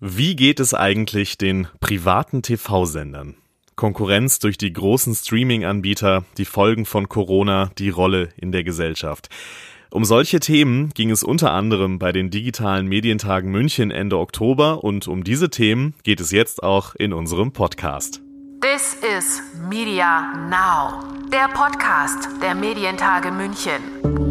Wie geht es eigentlich den privaten TV-Sendern? Konkurrenz durch die großen Streaming-Anbieter, die Folgen von Corona, die Rolle in der Gesellschaft. Um solche Themen ging es unter anderem bei den digitalen Medientagen München Ende Oktober und um diese Themen geht es jetzt auch in unserem Podcast. This is Media Now, der Podcast der Medientage München.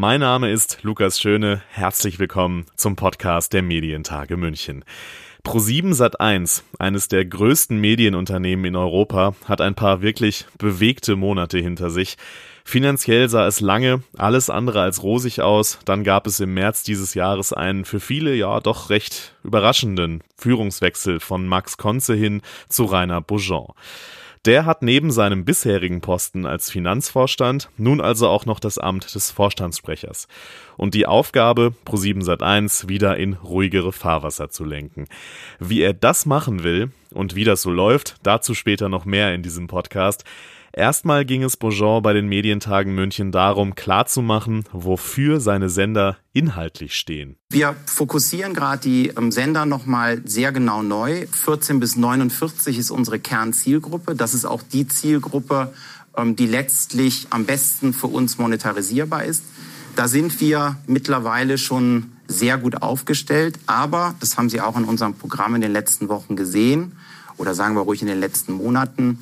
Mein Name ist Lukas Schöne. Herzlich willkommen zum Podcast der Medientage München. Pro7 Sat1, eines der größten Medienunternehmen in Europa, hat ein paar wirklich bewegte Monate hinter sich. Finanziell sah es lange alles andere als rosig aus. Dann gab es im März dieses Jahres einen für viele ja doch recht überraschenden Führungswechsel von Max Konze hin zu Rainer Beaujean. Der hat neben seinem bisherigen Posten als Finanzvorstand nun also auch noch das Amt des Vorstandssprechers und die Aufgabe, Pro7 Sat1 wieder in ruhigere Fahrwasser zu lenken. Wie er das machen will und wie das so läuft, dazu später noch mehr in diesem Podcast. Erstmal ging es Beaujean bei den Medientagen München darum, klarzumachen, wofür seine Sender inhaltlich stehen. Wir fokussieren gerade die ähm, Sender nochmal sehr genau neu. 14 bis 49 ist unsere Kernzielgruppe. Das ist auch die Zielgruppe, ähm, die letztlich am besten für uns monetarisierbar ist. Da sind wir mittlerweile schon sehr gut aufgestellt. Aber, das haben Sie auch in unserem Programm in den letzten Wochen gesehen, oder sagen wir ruhig in den letzten Monaten,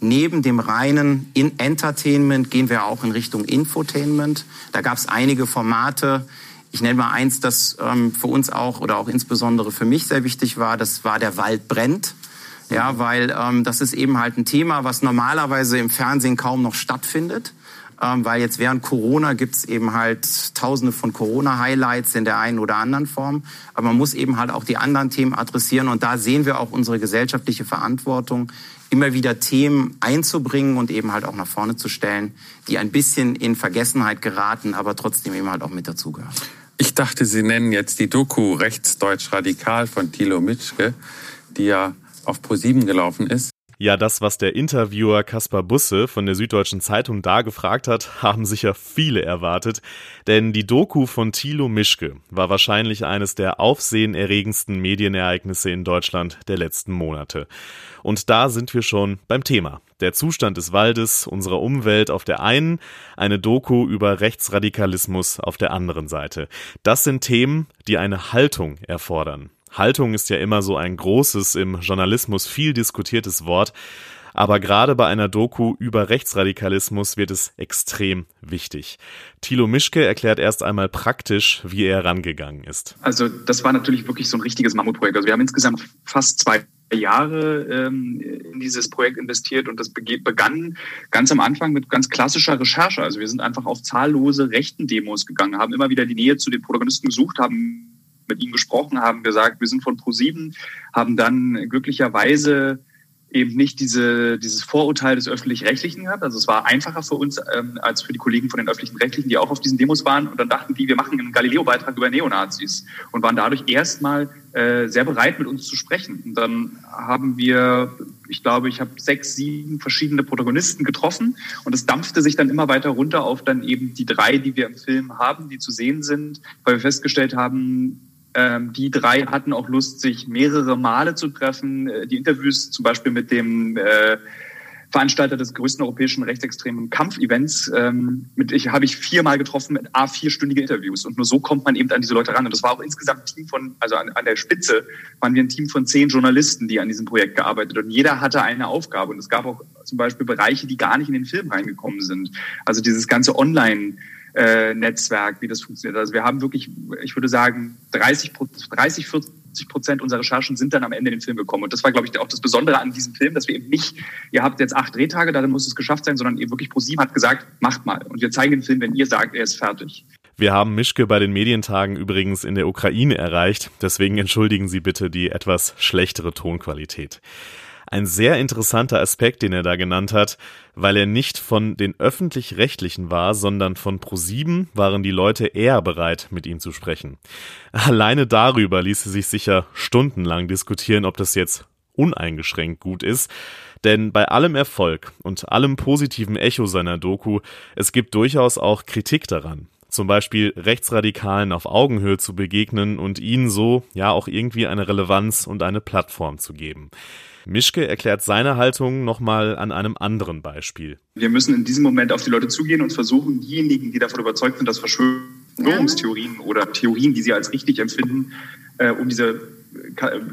Neben dem reinen in Entertainment gehen wir auch in Richtung Infotainment. Da gab es einige Formate. Ich nenne mal eins, das ähm, für uns auch oder auch insbesondere für mich sehr wichtig war. Das war der Wald brennt. Ja, weil ähm, das ist eben halt ein Thema, was normalerweise im Fernsehen kaum noch stattfindet. Ähm, weil jetzt während Corona gibt's eben halt tausende von Corona-Highlights in der einen oder anderen Form. Aber man muss eben halt auch die anderen Themen adressieren. Und da sehen wir auch unsere gesellschaftliche Verantwortung, immer wieder Themen einzubringen und eben halt auch nach vorne zu stellen, die ein bisschen in Vergessenheit geraten, aber trotzdem eben halt auch mit dazugehören. Ich dachte, Sie nennen jetzt die Doku Rechtsdeutsch Radikal von Thilo Mitschke, die ja auf ProSieben gelaufen ist. Ja, das, was der Interviewer Kaspar Busse von der Süddeutschen Zeitung da gefragt hat, haben sicher viele erwartet. Denn die Doku von Thilo Mischke war wahrscheinlich eines der aufsehenerregendsten Medienereignisse in Deutschland der letzten Monate. Und da sind wir schon beim Thema. Der Zustand des Waldes, unserer Umwelt auf der einen, eine Doku über Rechtsradikalismus auf der anderen Seite. Das sind Themen, die eine Haltung erfordern. Haltung ist ja immer so ein großes, im Journalismus viel diskutiertes Wort. Aber gerade bei einer Doku über Rechtsradikalismus wird es extrem wichtig. Thilo Mischke erklärt erst einmal praktisch, wie er rangegangen ist. Also das war natürlich wirklich so ein richtiges Mammutprojekt. Also wir haben insgesamt fast zwei Jahre ähm, in dieses Projekt investiert und das begann ganz am Anfang mit ganz klassischer Recherche. Also wir sind einfach auf zahllose rechten Demos gegangen, haben immer wieder die Nähe zu den Protagonisten gesucht, haben mit ihm gesprochen, haben gesagt, wir sind von ProSieben, haben dann glücklicherweise eben nicht diese, dieses Vorurteil des Öffentlich-Rechtlichen gehabt. Also es war einfacher für uns ähm, als für die Kollegen von den Öffentlich-Rechtlichen, die auch auf diesen Demos waren. Und dann dachten die, wir machen einen Galileo-Beitrag über Neonazis und waren dadurch erstmal äh, sehr bereit, mit uns zu sprechen. Und dann haben wir, ich glaube, ich habe sechs, sieben verschiedene Protagonisten getroffen und es dampfte sich dann immer weiter runter auf dann eben die drei, die wir im Film haben, die zu sehen sind, weil wir festgestellt haben, die drei hatten auch Lust, sich mehrere Male zu treffen. Äh, die Interviews zum Beispiel mit dem äh, Veranstalter des größten europäischen rechtsextremen Kampfevents, ähm, mit ich habe ich viermal getroffen mit a vierstündige Interviews. Und nur so kommt man eben an diese Leute ran. Und das war auch insgesamt ein Team von also an, an der Spitze waren wir ein Team von zehn Journalisten, die an diesem Projekt gearbeitet und jeder hatte eine Aufgabe. Und es gab auch zum Beispiel Bereiche, die gar nicht in den Film reingekommen sind, also dieses ganze Online äh, Netzwerk, wie das funktioniert. Also wir haben wirklich, ich würde sagen, 30, 30 40 Prozent unserer Recherchen sind dann am Ende in den Film gekommen. Und das war, glaube ich, auch das Besondere an diesem Film, dass wir eben nicht, ihr habt jetzt acht Drehtage, darin muss es geschafft sein, sondern ihr wirklich ProSieben hat gesagt, macht mal. Und wir zeigen den Film, wenn ihr sagt, er ist fertig. Wir haben Mischke bei den Medientagen übrigens in der Ukraine erreicht, deswegen entschuldigen Sie bitte die etwas schlechtere Tonqualität. Ein sehr interessanter Aspekt, den er da genannt hat, weil er nicht von den öffentlich-rechtlichen war, sondern von ProSieben waren die Leute eher bereit, mit ihm zu sprechen. Alleine darüber ließe sich sicher stundenlang diskutieren, ob das jetzt uneingeschränkt gut ist. Denn bei allem Erfolg und allem positiven Echo seiner Doku, es gibt durchaus auch Kritik daran. Zum Beispiel Rechtsradikalen auf Augenhöhe zu begegnen und ihnen so ja auch irgendwie eine Relevanz und eine Plattform zu geben. Mischke erklärt seine Haltung nochmal an einem anderen Beispiel. Wir müssen in diesem Moment auf die Leute zugehen und versuchen, diejenigen, die davon überzeugt sind, dass Verschwörungstheorien oder Theorien, die sie als richtig empfinden, äh, um diese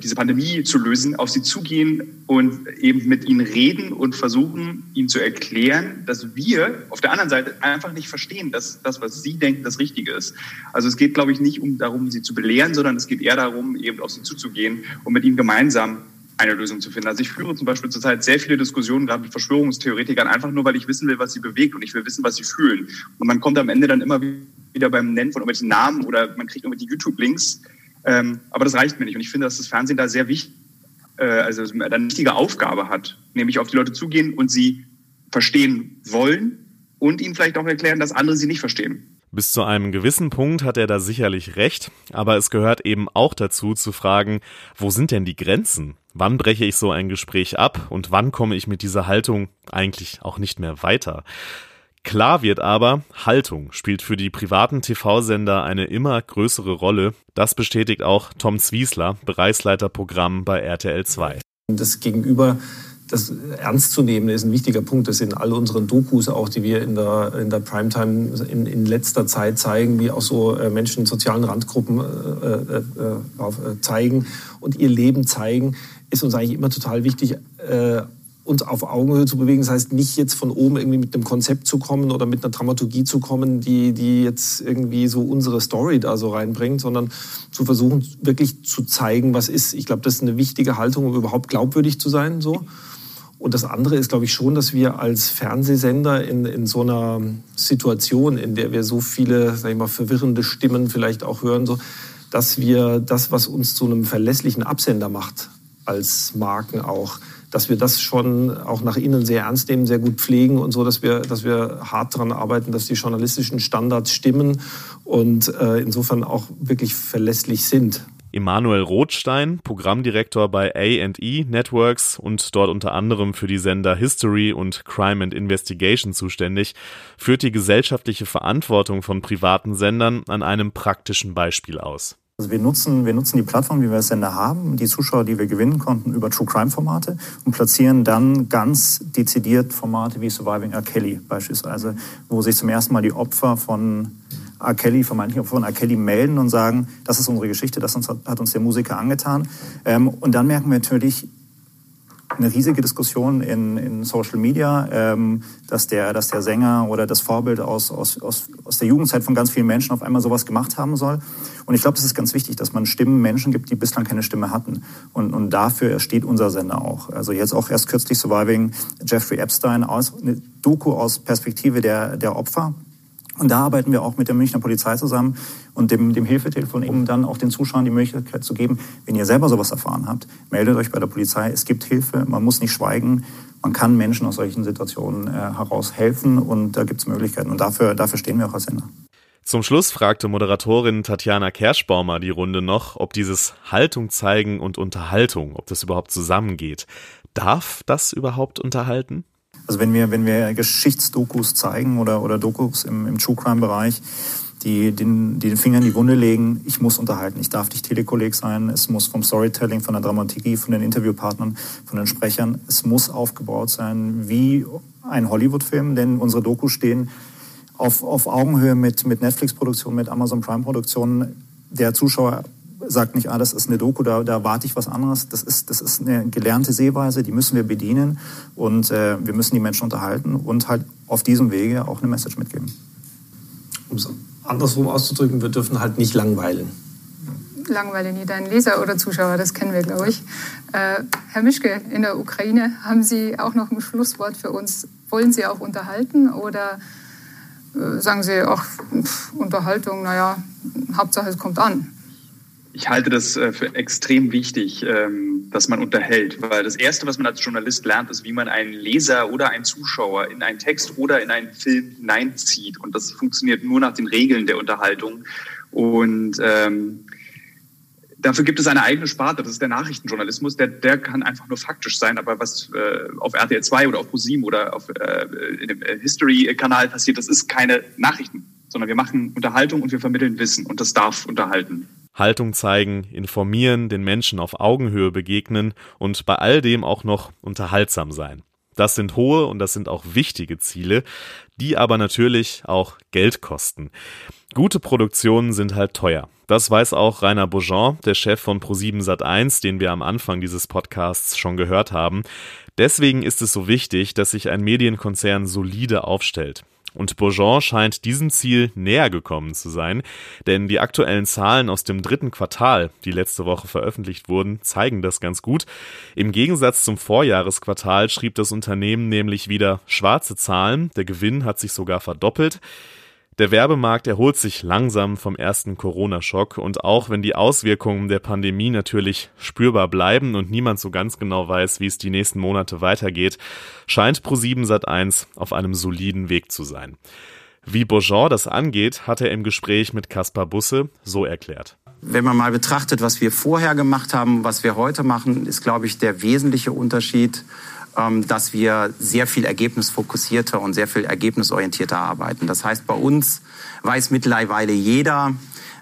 diese Pandemie zu lösen, auf sie zugehen und eben mit ihnen reden und versuchen, ihnen zu erklären, dass wir auf der anderen Seite einfach nicht verstehen, dass das, was sie denken, das Richtige ist. Also es geht, glaube ich, nicht um darum, sie zu belehren, sondern es geht eher darum, eben auf sie zuzugehen und mit ihnen gemeinsam eine Lösung zu finden. Also ich führe zum Beispiel zurzeit sehr viele Diskussionen, gerade mit Verschwörungstheoretikern, einfach nur, weil ich wissen will, was sie bewegt und ich will wissen, was sie fühlen. Und man kommt am Ende dann immer wieder beim Nennen von irgendwelchen Namen oder man kriegt irgendwelche YouTube-Links, ähm, aber das reicht mir nicht. Und ich finde, dass das Fernsehen da sehr wichtig, äh, also eine wichtige Aufgabe hat, nämlich auf die Leute zugehen und sie verstehen wollen und ihnen vielleicht auch erklären, dass andere sie nicht verstehen. Bis zu einem gewissen Punkt hat er da sicherlich recht, aber es gehört eben auch dazu zu fragen, wo sind denn die Grenzen? Wann breche ich so ein Gespräch ab und wann komme ich mit dieser Haltung eigentlich auch nicht mehr weiter? Klar wird aber, Haltung spielt für die privaten TV-Sender eine immer größere Rolle. Das bestätigt auch Tom Zwiesler, Bereichsleiter Programm bei RTL 2. Das Gegenüber das ernst zu nehmen ist ein wichtiger Punkt. Das sind alle unseren Dokus auch, die wir in der, in der Primetime in, in letzter Zeit zeigen, wie auch so äh, Menschen in sozialen Randgruppen äh, äh, äh, zeigen und ihr Leben zeigen, ist uns eigentlich immer total wichtig, äh, uns auf Augenhöhe zu bewegen. Das heißt, nicht jetzt von oben irgendwie mit einem Konzept zu kommen oder mit einer Dramaturgie zu kommen, die, die jetzt irgendwie so unsere Story da so reinbringt, sondern zu versuchen, wirklich zu zeigen, was ist. Ich glaube, das ist eine wichtige Haltung, um überhaupt glaubwürdig zu sein. So. Und das andere ist, glaube ich, schon, dass wir als Fernsehsender in, in so einer Situation, in der wir so viele, sag ich mal, verwirrende Stimmen vielleicht auch hören, so, dass wir das, was uns zu einem verlässlichen Absender macht, als Marken auch, dass wir das schon auch nach innen sehr ernst nehmen, sehr gut pflegen und so, dass wir, dass wir hart daran arbeiten, dass die journalistischen Standards stimmen und äh, insofern auch wirklich verlässlich sind. Emanuel Rothstein, Programmdirektor bei A&E Networks und dort unter anderem für die Sender History und Crime and Investigation zuständig, führt die gesellschaftliche Verantwortung von privaten Sendern an einem praktischen Beispiel aus. Also wir nutzen, wir nutzen die Plattform, die wir als Sender haben, die Zuschauer, die wir gewinnen konnten, über True Crime Formate und platzieren dann ganz dezidiert Formate wie Surviving R. Kelly beispielsweise, wo sich zum ersten Mal die Opfer von R. Kelly, vermeintlich Opfer von R. Kelly melden und sagen, das ist unsere Geschichte, das hat uns der Musiker angetan. Ähm, und dann merken wir natürlich, eine riesige Diskussion in, in Social Media, ähm, dass, der, dass der Sänger oder das Vorbild aus, aus, aus, aus der Jugendzeit von ganz vielen Menschen auf einmal sowas gemacht haben soll. Und ich glaube, das ist ganz wichtig, dass man Stimmen Menschen gibt, die bislang keine Stimme hatten. Und, und dafür steht unser Sender auch. Also jetzt auch erst kürzlich Surviving Jeffrey Epstein aus, eine Doku aus Perspektive der, der Opfer. Und da arbeiten wir auch mit der Münchner Polizei zusammen und dem, dem Hilfetelefon eben dann auch den Zuschauern die Möglichkeit zu geben, wenn ihr selber sowas erfahren habt, meldet euch bei der Polizei. Es gibt Hilfe, man muss nicht schweigen. Man kann Menschen aus solchen Situationen äh, heraus helfen und da gibt es Möglichkeiten. Und dafür, dafür stehen wir auch als Sender. Zum Schluss fragte Moderatorin Tatjana Kerschbaumer die Runde noch, ob dieses Haltung zeigen und Unterhaltung, ob das überhaupt zusammengeht. Darf das überhaupt unterhalten? Also wenn wir, wenn wir Geschichtsdokus zeigen oder, oder Dokus im, im True Crime-Bereich, die den, die den Finger in die Wunde legen, ich muss unterhalten, ich darf nicht Telekolleg sein, es muss vom Storytelling, von der Dramaturgie, von den Interviewpartnern, von den Sprechern, es muss aufgebaut sein wie ein Hollywood-Film, denn unsere Dokus stehen auf, auf Augenhöhe mit, mit Netflix-Produktionen, mit Amazon Prime-Produktionen. Der Zuschauer sagt nicht, ah, das ist eine Doku, da, da warte ich was anderes. Das ist, das ist eine gelernte Sehweise, die müssen wir bedienen und äh, wir müssen die Menschen unterhalten und halt auf diesem Wege auch eine Message mitgeben. Um es andersrum auszudrücken, wir dürfen halt nicht langweilen. Langweile nie deinen Leser oder Zuschauer, das kennen wir, glaube ich. Äh, Herr Mischke, in der Ukraine, haben Sie auch noch ein Schlusswort für uns? Wollen Sie auch unterhalten oder äh, sagen Sie, pff, Unterhaltung, naja, Hauptsache es kommt an? Ich halte das äh, für extrem wichtig, ähm, dass man unterhält, weil das Erste, was man als Journalist lernt, ist, wie man einen Leser oder einen Zuschauer in einen Text oder in einen Film hineinzieht. Und das funktioniert nur nach den Regeln der Unterhaltung. Und ähm, Dafür gibt es eine eigene Sparte, das ist der Nachrichtenjournalismus. Der, der kann einfach nur faktisch sein, aber was äh, auf RTL 2 oder auf ProSieben oder auf äh, in dem äh, History-Kanal passiert, das ist keine Nachrichten, sondern wir machen Unterhaltung und wir vermitteln Wissen und das darf unterhalten. Haltung zeigen, informieren, den Menschen auf Augenhöhe begegnen und bei all dem auch noch unterhaltsam sein. Das sind hohe und das sind auch wichtige Ziele, die aber natürlich auch Geld kosten. Gute Produktionen sind halt teuer. Das weiß auch Rainer Beaujean, der Chef von Pro7 Sat1, den wir am Anfang dieses Podcasts schon gehört haben. Deswegen ist es so wichtig, dass sich ein Medienkonzern solide aufstellt. Und Beaujean scheint diesem Ziel näher gekommen zu sein, denn die aktuellen Zahlen aus dem dritten Quartal, die letzte Woche veröffentlicht wurden, zeigen das ganz gut. Im Gegensatz zum Vorjahresquartal schrieb das Unternehmen nämlich wieder schwarze Zahlen, der Gewinn hat sich sogar verdoppelt. Der Werbemarkt erholt sich langsam vom ersten Corona-Schock und auch wenn die Auswirkungen der Pandemie natürlich spürbar bleiben und niemand so ganz genau weiß, wie es die nächsten Monate weitergeht, scheint Pro7 Sat1 auf einem soliden Weg zu sein. Wie Beaujean das angeht, hat er im Gespräch mit Kaspar Busse so erklärt. Wenn man mal betrachtet, was wir vorher gemacht haben, was wir heute machen, ist, glaube ich, der wesentliche Unterschied dass wir sehr viel ergebnisfokussierter und sehr viel ergebnisorientierter arbeiten. Das heißt, bei uns weiß mittlerweile jeder,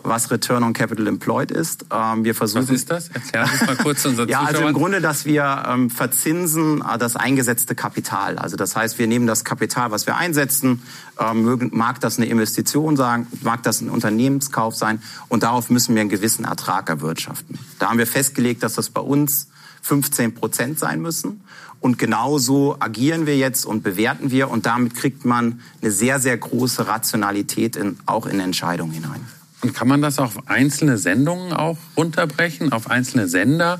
was Return on Capital Employed ist. Ähm, wir versuchen, was ist das? Erklär uns mal kurz unsere Ja, also im Grunde, dass wir ähm, verzinsen äh, das eingesetzte Kapital. Also das heißt, wir nehmen das Kapital, was wir einsetzen, ähm, mag das eine Investition sein, mag das ein Unternehmenskauf sein und darauf müssen wir einen gewissen Ertrag erwirtschaften. Da haben wir festgelegt, dass das bei uns 15 Prozent sein müssen. Und genauso agieren wir jetzt und bewerten wir. Und damit kriegt man eine sehr, sehr große Rationalität in, auch in Entscheidungen hinein. Und kann man das auf einzelne Sendungen auch runterbrechen, auf einzelne Sender?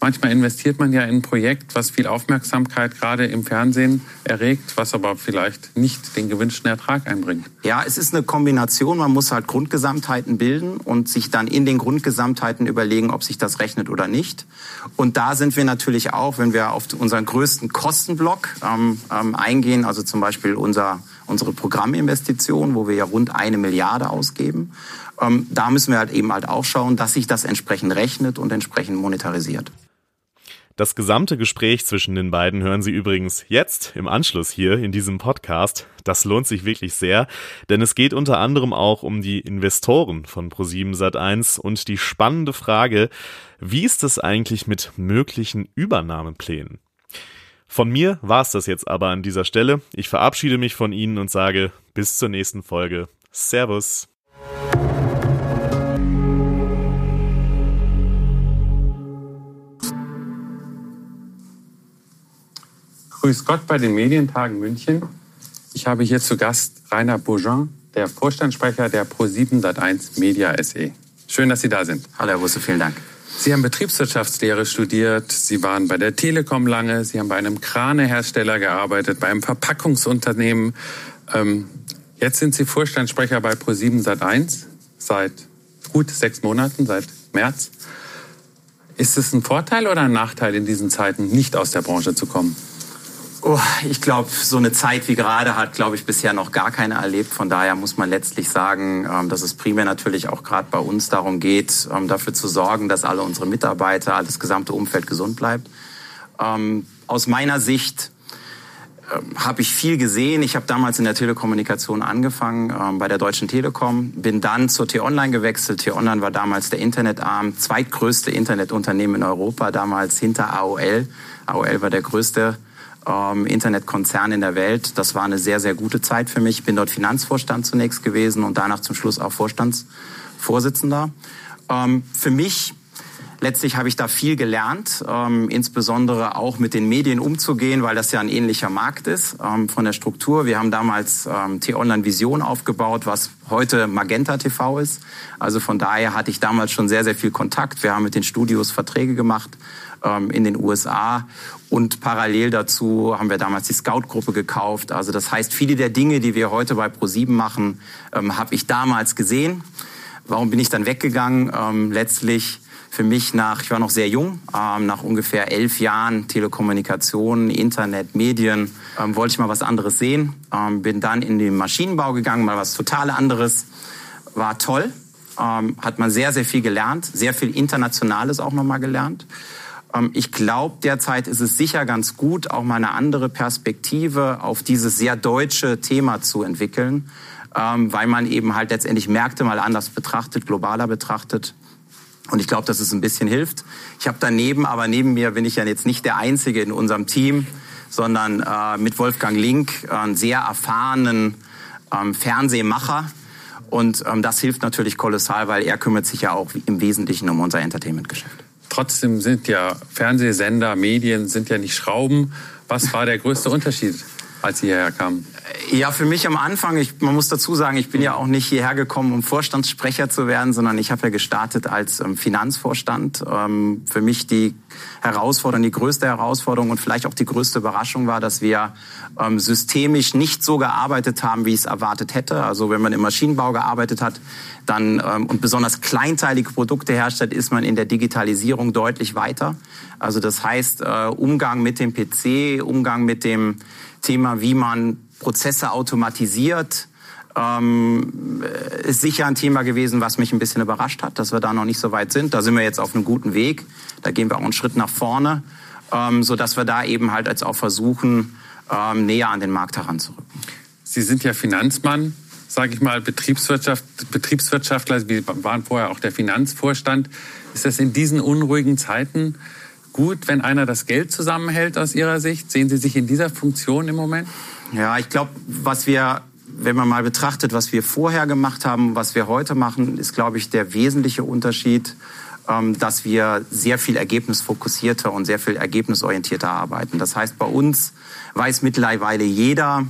Manchmal investiert man ja in ein Projekt, was viel Aufmerksamkeit gerade im Fernsehen erregt, was aber vielleicht nicht den gewünschten Ertrag einbringt. Ja, es ist eine Kombination. Man muss halt Grundgesamtheiten bilden und sich dann in den Grundgesamtheiten überlegen, ob sich das rechnet oder nicht. Und da sind wir natürlich auch, wenn wir auf unseren größten Kostenblock ähm, ähm, eingehen, also zum Beispiel unser, unsere Programminvestition, wo wir ja rund eine Milliarde ausgeben. Ähm, da müssen wir halt eben halt auch schauen, dass sich das entsprechend rechnet und entsprechend monetarisiert. Das gesamte Gespräch zwischen den beiden hören Sie übrigens jetzt im Anschluss hier in diesem Podcast. Das lohnt sich wirklich sehr, denn es geht unter anderem auch um die Investoren von Pro7 Sat1 und die spannende Frage, wie ist es eigentlich mit möglichen Übernahmeplänen? Von mir war es das jetzt aber an dieser Stelle. Ich verabschiede mich von Ihnen und sage bis zur nächsten Folge. Servus. Grüß Gott bei den Medientagen München. Ich habe hier zu Gast Rainer Bourgeon, der Vorstandssprecher der Pro7 Sat1 Media SE. Schön, dass Sie da sind. Hallo, Herr Busse, vielen Dank. Sie haben Betriebswirtschaftslehre studiert, Sie waren bei der Telekom lange, Sie haben bei einem Kranehersteller gearbeitet, bei einem Verpackungsunternehmen. Ähm, jetzt sind Sie Vorstandssprecher bei Pro7 Sat1 seit gut sechs Monaten, seit März. Ist es ein Vorteil oder ein Nachteil in diesen Zeiten, nicht aus der Branche zu kommen? Oh, ich glaube, so eine Zeit wie gerade hat, glaube ich, bisher noch gar keiner erlebt. Von daher muss man letztlich sagen, ähm, dass es primär natürlich auch gerade bei uns darum geht, ähm, dafür zu sorgen, dass alle unsere Mitarbeiter, das gesamte Umfeld gesund bleibt. Ähm, aus meiner Sicht habe ich viel gesehen. Ich habe damals in der Telekommunikation angefangen, bei der Deutschen Telekom, bin dann zur T-Online gewechselt. T-Online war damals der Internetarm, zweitgrößte Internetunternehmen in Europa, damals hinter AOL. AOL war der größte ähm, Internetkonzern in der Welt. Das war eine sehr, sehr gute Zeit für mich. Ich bin dort Finanzvorstand zunächst gewesen und danach zum Schluss auch Vorstandsvorsitzender. Ähm, für mich Letztlich habe ich da viel gelernt, ähm, insbesondere auch mit den Medien umzugehen, weil das ja ein ähnlicher Markt ist ähm, von der Struktur. Wir haben damals ähm, T-Online Vision aufgebaut, was heute Magenta TV ist. Also von daher hatte ich damals schon sehr, sehr viel Kontakt. Wir haben mit den Studios Verträge gemacht in den USA und parallel dazu haben wir damals die Scout-Gruppe gekauft. Also das heißt, viele der Dinge, die wir heute bei ProSieben machen, ähm, habe ich damals gesehen. Warum bin ich dann weggegangen? Ähm, letztlich für mich nach, ich war noch sehr jung, ähm, nach ungefähr elf Jahren Telekommunikation, Internet, Medien, ähm, wollte ich mal was anderes sehen. Ähm, bin dann in den Maschinenbau gegangen, mal was total anderes. War toll. ähm, hat man sehr, sehr viel gelernt, sehr viel Internationales auch nochmal gelernt. Ähm, ich glaube, derzeit ist es sicher ganz gut, auch mal eine andere Perspektive auf dieses sehr deutsche Thema zu entwickeln, ähm, weil man eben halt letztendlich Märkte mal anders betrachtet, globaler betrachtet. Und ich glaube, dass es ein bisschen hilft. Ich habe daneben, aber neben mir bin ich ja jetzt nicht der Einzige in unserem Team, sondern äh, mit Wolfgang Link einen sehr erfahrenen ähm, Fernsehmacher. Und ähm, das hilft natürlich kolossal, weil er kümmert sich ja auch im Wesentlichen um unser Entertainment-Geschäft. Trotzdem sind ja Fernsehsender, Medien sind ja nicht Schrauben. Was war der größte Unterschied, als Sie hierher kamen? Ja, für mich am Anfang, ich, man muss dazu sagen, ich bin ja auch nicht hierher gekommen, um Vorstandssprecher zu werden, sondern ich habe ja gestartet als ähm, Finanzvorstand. Ähm, für mich die Herausforderung, die größte Herausforderung und vielleicht auch die größte Überraschung war, dass wir ähm, systemisch nicht so gearbeitet haben, wie ich es erwartet hätte. Also wenn man im Maschinenbau gearbeitet hat, dann und besonders kleinteilige Produkte herstellt, ist man in der Digitalisierung deutlich weiter. Also das heißt, äh, Umgang mit dem PC, Umgang mit dem Thema, wie man Prozesse automatisiert, ähm, ist sicher ein Thema gewesen, was mich ein bisschen überrascht hat, dass wir da noch nicht so weit sind. Da sind wir jetzt auf einem guten Weg. Da gehen wir auch einen Schritt nach vorne, ähm, so dass wir da eben halt jetzt auch versuchen, ähm, näher an den Markt heranzurücken. Sie sind ja Finanzmann, sage ich mal, Betriebswirtschaft, Betriebswirtschaftler. Sie waren vorher auch der Finanzvorstand. Ist das in diesen unruhigen Zeiten gut, wenn einer das Geld zusammenhält aus Ihrer Sicht? Sehen Sie sich in dieser Funktion im Moment? Ja, ich glaube, was wir, wenn man mal betrachtet, was wir vorher gemacht haben, was wir heute machen, ist, glaube ich, der wesentliche Unterschied, ähm, dass wir sehr viel ergebnisfokussierter und sehr viel ergebnisorientierter arbeiten. Das heißt, bei uns weiß mittlerweile jeder,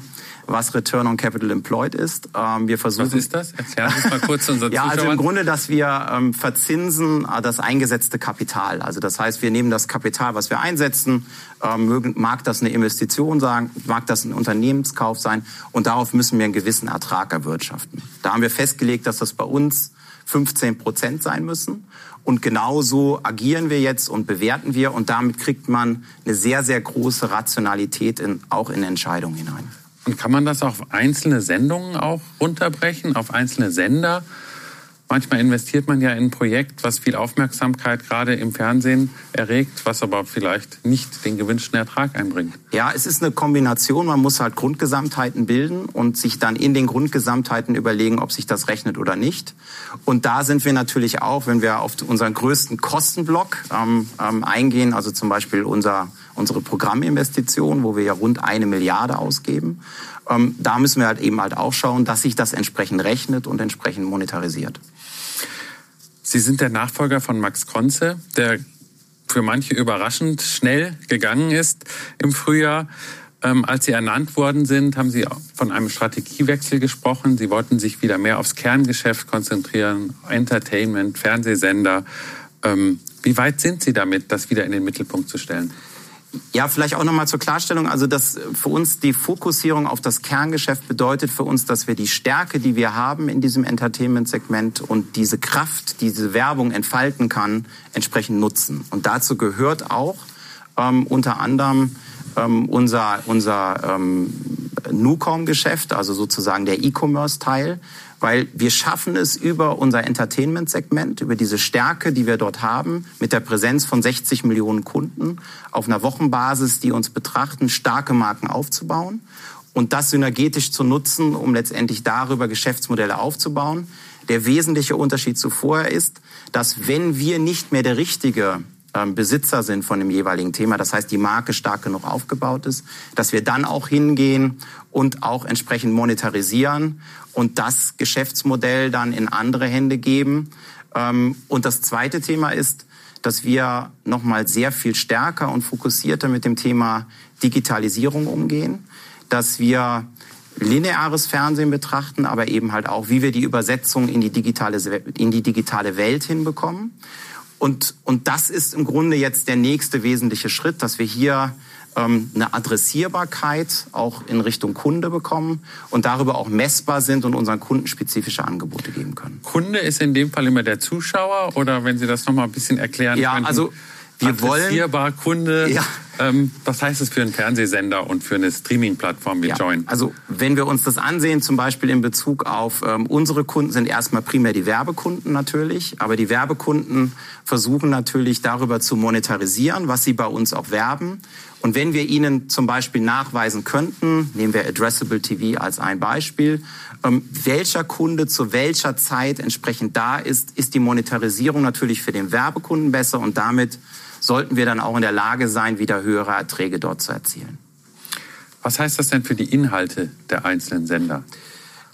was Return on Capital Employed ist. Ähm, wir versuchen, was ist das? Sie es mal kurz unseren Ja, also im Grunde, dass wir ähm, verzinsen äh, das eingesetzte Kapital. Also das heißt, wir nehmen das Kapital, was wir einsetzen, ähm, mag das eine Investition sein, mag das ein Unternehmenskauf sein und darauf müssen wir einen gewissen Ertrag erwirtschaften. Da haben wir festgelegt, dass das bei uns 15 Prozent sein müssen. Und genauso agieren wir jetzt und bewerten wir und damit kriegt man eine sehr, sehr große Rationalität in, auch in Entscheidungen hinein. Und kann man das auf einzelne Sendungen auch runterbrechen, auf einzelne Sender? Manchmal investiert man ja in ein Projekt, was viel Aufmerksamkeit gerade im Fernsehen erregt, was aber vielleicht nicht den gewünschten Ertrag einbringt. Ja, es ist eine Kombination. Man muss halt Grundgesamtheiten bilden und sich dann in den Grundgesamtheiten überlegen, ob sich das rechnet oder nicht. Und da sind wir natürlich auch, wenn wir auf unseren größten Kostenblock ähm, ähm, eingehen, also zum Beispiel unser unsere Programminvestition, wo wir ja rund eine Milliarde ausgeben. Ähm, da müssen wir halt eben halt auch schauen, dass sich das entsprechend rechnet und entsprechend monetarisiert. Sie sind der Nachfolger von Max Konze, der für manche überraschend schnell gegangen ist im Frühjahr. Ähm, als Sie ernannt worden sind, haben Sie von einem Strategiewechsel gesprochen. Sie wollten sich wieder mehr aufs Kerngeschäft konzentrieren, Entertainment, Fernsehsender. Ähm, wie weit sind Sie damit, das wieder in den Mittelpunkt zu stellen? Ja, vielleicht auch nochmal zur Klarstellung. Also, dass für uns die Fokussierung auf das Kerngeschäft bedeutet für uns, dass wir die Stärke, die wir haben in diesem Entertainment-Segment und diese Kraft, die diese Werbung entfalten kann, entsprechend nutzen. Und dazu gehört auch ähm, unter anderem ähm, unser, unser ähm, Nucom-Geschäft, also sozusagen der E-Commerce-Teil, weil wir schaffen es über unser Entertainment-Segment, über diese Stärke, die wir dort haben, mit der Präsenz von 60 Millionen Kunden auf einer Wochenbasis, die uns betrachten, starke Marken aufzubauen und das synergetisch zu nutzen, um letztendlich darüber Geschäftsmodelle aufzubauen. Der wesentliche Unterschied zu vorher ist, dass wenn wir nicht mehr der richtige ähm, Besitzer sind von dem jeweiligen Thema, das heißt die Marke stark genug aufgebaut ist, dass wir dann auch hingehen und auch entsprechend monetarisieren und das Geschäftsmodell dann in andere Hände geben. Ähm, und das zweite Thema ist, dass wir nochmal sehr viel stärker und fokussierter mit dem Thema Digitalisierung umgehen, dass wir lineares Fernsehen betrachten, aber eben halt auch, wie wir die Übersetzung in die digitale, in die digitale Welt hinbekommen. Und, und das ist im Grunde jetzt der nächste wesentliche Schritt, dass wir hier eine Adressierbarkeit auch in Richtung Kunde bekommen und darüber auch messbar sind und unseren Kunden spezifische Angebote geben können. Kunde ist in dem Fall immer der Zuschauer oder wenn Sie das noch mal ein bisschen erklären ja, könnten? Also wir wollen Kunde. Ja, Ähm, was heißt es für einen Fernsehsender und für eine Streaming-Plattform wie Ja, Join? also wenn wir uns das ansehen, zum Beispiel in Bezug auf ähm, unsere Kunden, sind erstmal primär die Werbekunden natürlich, aber die Werbekunden versuchen natürlich darüber zu monetarisieren, was sie bei uns auch werben. Und wenn wir ihnen zum Beispiel nachweisen könnten, nehmen wir Addressable TV als ein Beispiel, ähm, welcher Kunde zu welcher Zeit entsprechend da ist, ist die Monetarisierung natürlich für den Werbekunden besser und damit sollten wir dann auch in der Lage sein, wieder höhere Erträge dort zu erzielen. Was heißt das denn für die Inhalte der einzelnen Sender?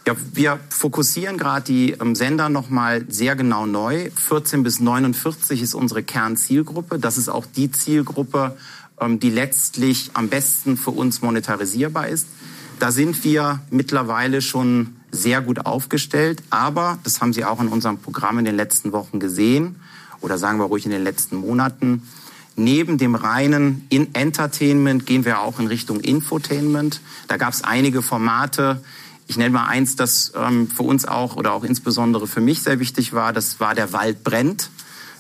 Ja, wir fokussieren gerade die ähm, Sender nochmal sehr genau neu. 14 bis 49 ist unsere Kernzielgruppe. Das ist auch die Zielgruppe, die letztlich am besten für uns monetarisierbar ist. Da sind wir mittlerweile schon sehr gut aufgestellt. Aber, das haben Sie auch in unserem Programm in den letzten Wochen gesehen, oder sagen wir ruhig in den letzten Monaten, Neben dem reinen in Entertainment gehen wir auch in Richtung Infotainment. Da gab es einige Formate. Ich nenne mal eins, das ähm, für uns auch oder auch insbesondere für mich sehr wichtig war. Das war der Wald brennt.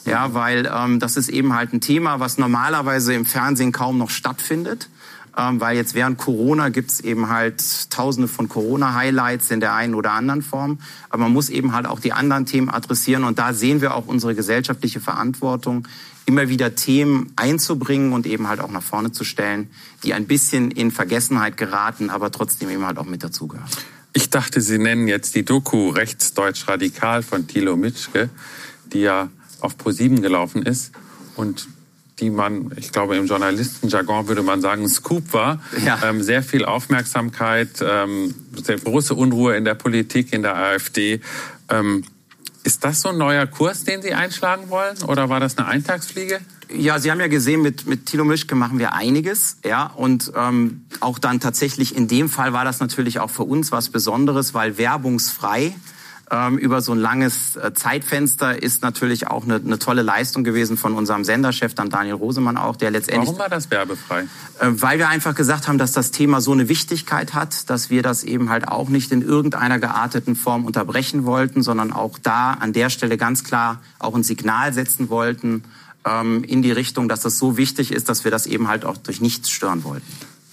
Ja, weil ähm, das ist eben halt ein Thema, was normalerweise im Fernsehen kaum noch stattfindet. Ähm, weil jetzt während Corona gibt's eben halt tausende von Corona-Highlights in der einen oder anderen Form. Aber man muss eben halt auch die anderen Themen adressieren. Und da sehen wir auch unsere gesellschaftliche Verantwortung, immer wieder Themen einzubringen und eben halt auch nach vorne zu stellen, die ein bisschen in Vergessenheit geraten, aber trotzdem eben halt auch mit dazugehören. Ich dachte, Sie nennen jetzt die Doku Rechtsdeutsch Radikal von Thilo Mitschke, die ja auf ProSieben gelaufen ist und die man, ich glaube im Journalistenjargon würde man sagen, Scoop war. Ja. Ähm, sehr viel Aufmerksamkeit, ähm, sehr große Unruhe in der Politik, in der AfD. Ähm, ist das so ein neuer Kurs, den Sie einschlagen wollen? Oder war das eine Eintagsfliege? Ja, Sie haben ja gesehen, mit, mit Thilo Mischke machen wir einiges, ja, und ähm, auch dann tatsächlich in dem Fall war das natürlich auch für uns was Besonderes, weil werbungsfrei ähm, über so ein langes äh, Zeitfenster ist natürlich auch eine, eine tolle Leistung gewesen von unserem Senderchef, dann Daniel Rosemann auch, der letztendlich Warum war das werbefrei? äh, weil wir einfach gesagt haben, dass das Thema so eine Wichtigkeit hat, dass wir das eben halt auch nicht in irgendeiner gearteten Form unterbrechen wollten, sondern auch da an der Stelle ganz klar auch ein Signal setzen wollten ähm, in die Richtung, dass das so wichtig ist, dass wir das eben halt auch durch nichts stören wollten.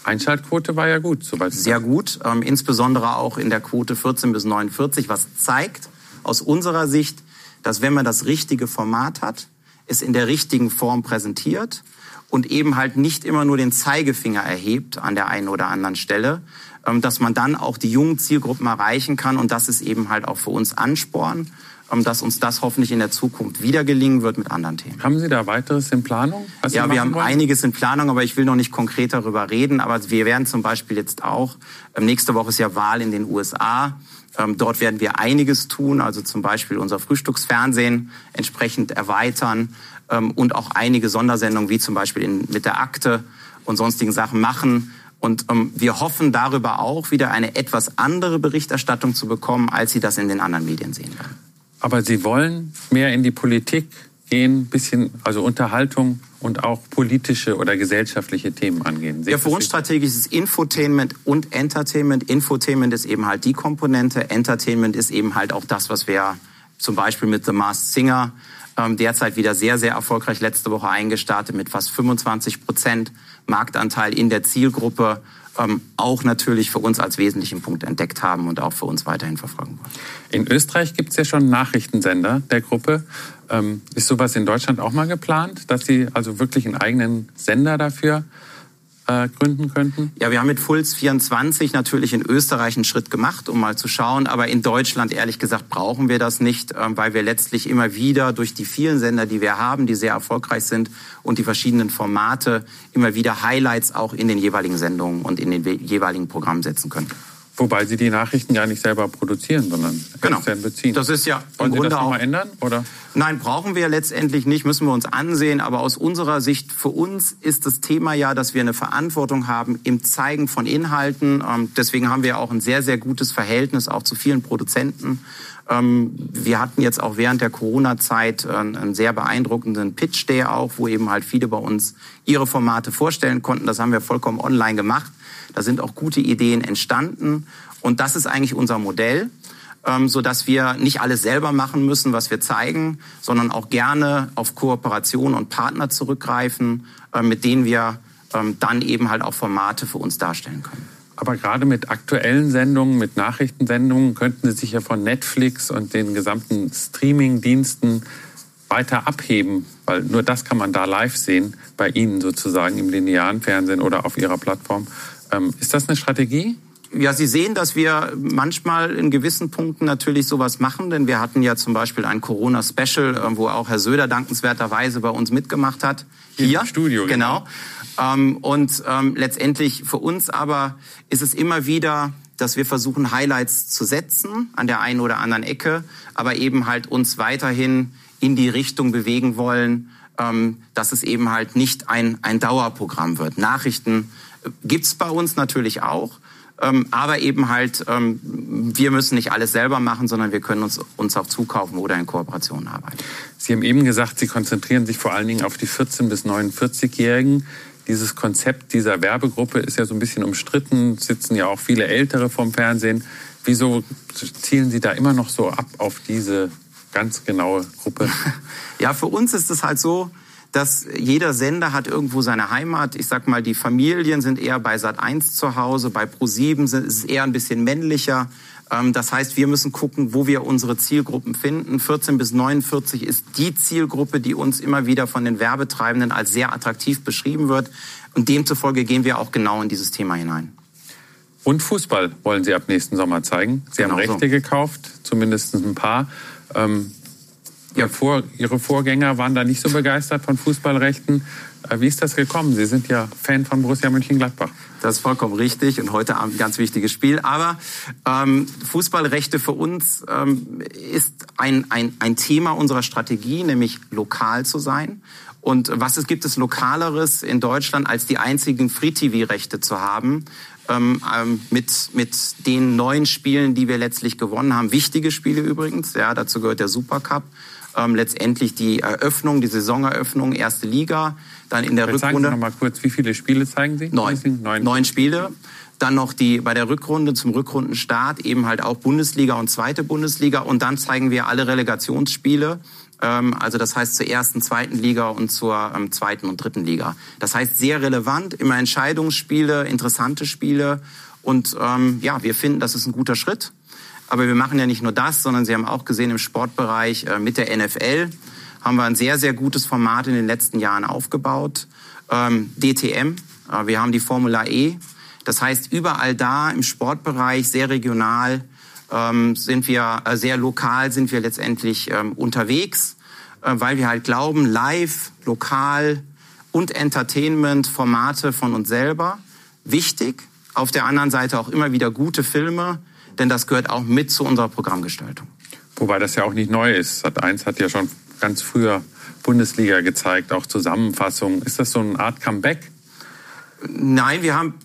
Einschaltquote war ja gut, soweit Sehr gut, ähm, insbesondere auch in der Quote 14 bis 49, was zeigt aus unserer Sicht, dass wenn man das richtige Format hat, es in der richtigen Form präsentiert und eben halt nicht immer nur den Zeigefinger erhebt an der einen oder anderen Stelle, ähm, dass man dann auch die jungen Zielgruppen erreichen kann und das ist eben halt auch für uns Ansporn, dass uns das hoffentlich in der Zukunft wieder gelingen wird mit anderen Themen. Haben Sie da weiteres in Planung? Ja, wir haben wollen? einiges in Planung, aber ich will noch nicht konkret darüber reden. Aber wir werden zum Beispiel jetzt auch, ähm, nächste Woche ist ja Wahl in den USA. Ähm, dort werden wir einiges tun, also zum Beispiel unser Frühstücksfernsehen entsprechend erweitern ähm, und auch einige Sondersendungen wie zum Beispiel mit der Akte und sonstigen Sachen machen. Und ähm, wir hoffen darüber auch wieder eine etwas andere Berichterstattung zu bekommen, als Sie das in den anderen Medien sehen werden. Aber Sie wollen mehr in die Politik gehen, bisschen, also Unterhaltung und auch politische oder gesellschaftliche Themen angehen. Sehe Ja, für uns strategisch ist Infotainment und Entertainment. Infotainment ist eben halt die Komponente. Entertainment ist eben halt auch das, was wir zum Beispiel mit The Masked Singer ähm, derzeit wieder sehr, sehr erfolgreich letzte Woche eingestartet mit fast 25 Prozent Marktanteil in der Zielgruppe. Ähm, auch natürlich für uns als wesentlichen Punkt entdeckt haben und auch für uns weiterhin verfolgen wollen. In Österreich gibt es ja schon Nachrichtensender der Gruppe. Ähm, ist sowas in Deutschland auch mal geplant, dass Sie also wirklich einen eigenen Sender dafür äh, gründen könnten? Ja, wir haben mit Puls 24 natürlich in Österreich einen Schritt gemacht, um mal zu schauen. Aber in Deutschland, ehrlich gesagt, brauchen wir das nicht, ähm, weil wir letztlich immer wieder durch die vielen Sender, die wir haben, die sehr erfolgreich sind und die verschiedenen Formate, immer wieder Highlights auch in den jeweiligen Sendungen und in den we- jeweiligen Programmen setzen können. Wobei Sie die Nachrichten gar nicht selber produzieren, sondern Genau. extern beziehen. Das ist ja Wollen im Sie Grunde das auch mal ändern? Oder? Nein, brauchen wir letztendlich nicht, müssen wir uns ansehen. Aber aus unserer Sicht, für uns ist das Thema ja, dass wir eine Verantwortung haben im Zeigen von Inhalten. Ähm, deswegen haben wir auch ein sehr, sehr gutes Verhältnis auch zu vielen Produzenten. Ähm, wir hatten jetzt auch während der Corona-Zeit äh, einen sehr beeindruckenden Pitch Day auch, wo eben halt viele bei uns ihre Formate vorstellen konnten. Das haben wir vollkommen online gemacht. Da sind auch gute Ideen entstanden. Und das ist eigentlich unser Modell ähm, so dass wir nicht alles selber machen müssen, was wir zeigen, sondern auch gerne auf Kooperation und Partner zurückgreifen, äh, mit denen wir ähm, dann eben halt auch Formate für uns darstellen können. Aber gerade mit aktuellen Sendungen, mit Nachrichtensendungen könnten Sie sich ja von Netflix und den gesamten Streaming-Diensten weiter abheben, weil nur das kann man da live sehen, bei Ihnen sozusagen im linearen Fernsehen oder auf Ihrer Plattform. Ähm, ist das eine Strategie? Ja, Sie sehen, dass wir manchmal in gewissen Punkten natürlich sowas machen, denn wir hatten ja zum Beispiel ein Corona-Special, äh, wo auch Herr Söder dankenswerterweise bei uns mitgemacht hat. Hier, Hier im Studio. Genau. genau. Ähm, und ähm, letztendlich für uns aber ist es immer wieder dass wir versuchen, Highlights zu setzen an der einen oder anderen Ecke, aber eben halt uns weiterhin in die Richtung bewegen wollen, ähm, dass es eben halt nicht ein, ein Dauerprogramm wird. Nachrichten gibt's bei uns natürlich auch, ähm, aber eben halt, ähm, wir müssen nicht alles selber machen, sondern wir können uns, uns auch zukaufen oder in Kooperation arbeiten. Sie haben eben gesagt, Sie konzentrieren sich vor allen Dingen auf die 14- bis 49-Jährigen. Dieses Konzept dieser Werbegruppe ist ja so ein bisschen umstritten, sitzen ja auch viele Ältere vom Fernsehen. Wieso zielen Sie da immer noch so ab auf diese ganz genaue Gruppe? Ja, für uns ist es halt so, dass jeder Sender hat irgendwo seine Heimat. Ich sag mal, die Familien sind eher bei Sat 1 zu Hause, bei Pro7 ist es eher ein bisschen männlicher. Ähm, das heißt, wir müssen gucken, wo wir unsere Zielgruppen finden. 14 bis 49 ist die Zielgruppe, die uns immer wieder von den Werbetreibenden als sehr attraktiv beschrieben wird. Und demzufolge gehen wir auch genau in dieses Thema hinein. Und Fußball wollen Sie ab nächsten Sommer zeigen. Sie genau haben Rechte so. gekauft, zumindest ein paar. Ähm, Ihr Vor Ihre Vorgänger waren da nicht so begeistert von Fußballrechten. Äh, wie ist das gekommen? Sie sind ja Fan von Borussia Mönchengladbach. Das ist vollkommen richtig und heute Abend ein ganz wichtiges Spiel. Aber ähm, Fußballrechte für uns ähm, ist ein, ein, ein Thema unserer Strategie, nämlich lokal zu sein. Und was es gibt es Lokaleres in Deutschland, als die einzigen Free-TV-Rechte zu haben, ähm, ähm, mit, mit den neuen Spielen, die wir letztlich gewonnen haben. Wichtige Spiele übrigens, ja, dazu gehört der Supercup ähm, letztendlich die Eröffnung, die Saisoneröffnung, erste Liga, dann in der Vielleicht Rückrunde. Sagen Sie noch mal kurz, wie viele Spiele zeigen Sie? Neun. Neun. Neun Spiele. Dann noch die bei der Rückrunde zum Rückrundenstart eben halt auch Bundesliga und zweite Bundesliga und dann zeigen wir alle Relegationsspiele. Ähm, also das heißt zur ersten, zweiten Liga und zur ähm, zweiten und dritten Liga. Das heißt sehr relevant, immer Entscheidungsspiele, interessante Spiele und ähm, ja, wir finden, das ist ein guter Schritt. Aber wir machen ja nicht nur das, sondern Sie haben auch gesehen im Sportbereich äh, mit der NFL haben wir ein sehr, sehr gutes Format in den letzten Jahren aufgebaut. Ähm, DTM, äh, wir haben die Formula E. Das heißt, überall da im Sportbereich, sehr regional, ähm, sind wir, äh, sehr lokal sind wir letztendlich ähm, unterwegs, weil wir halt glauben, live, lokal und Entertainment, Formate von uns selber, wichtig. Auf der anderen Seite auch immer wieder gute Filme, denn das gehört auch mit zu unserer Programmgestaltung. Wobei das ja auch nicht neu ist. Sat1 hat ja schon ganz früher Bundesliga gezeigt, auch Zusammenfassungen. Ist das so eine Art Comeback? Nein, wir haben,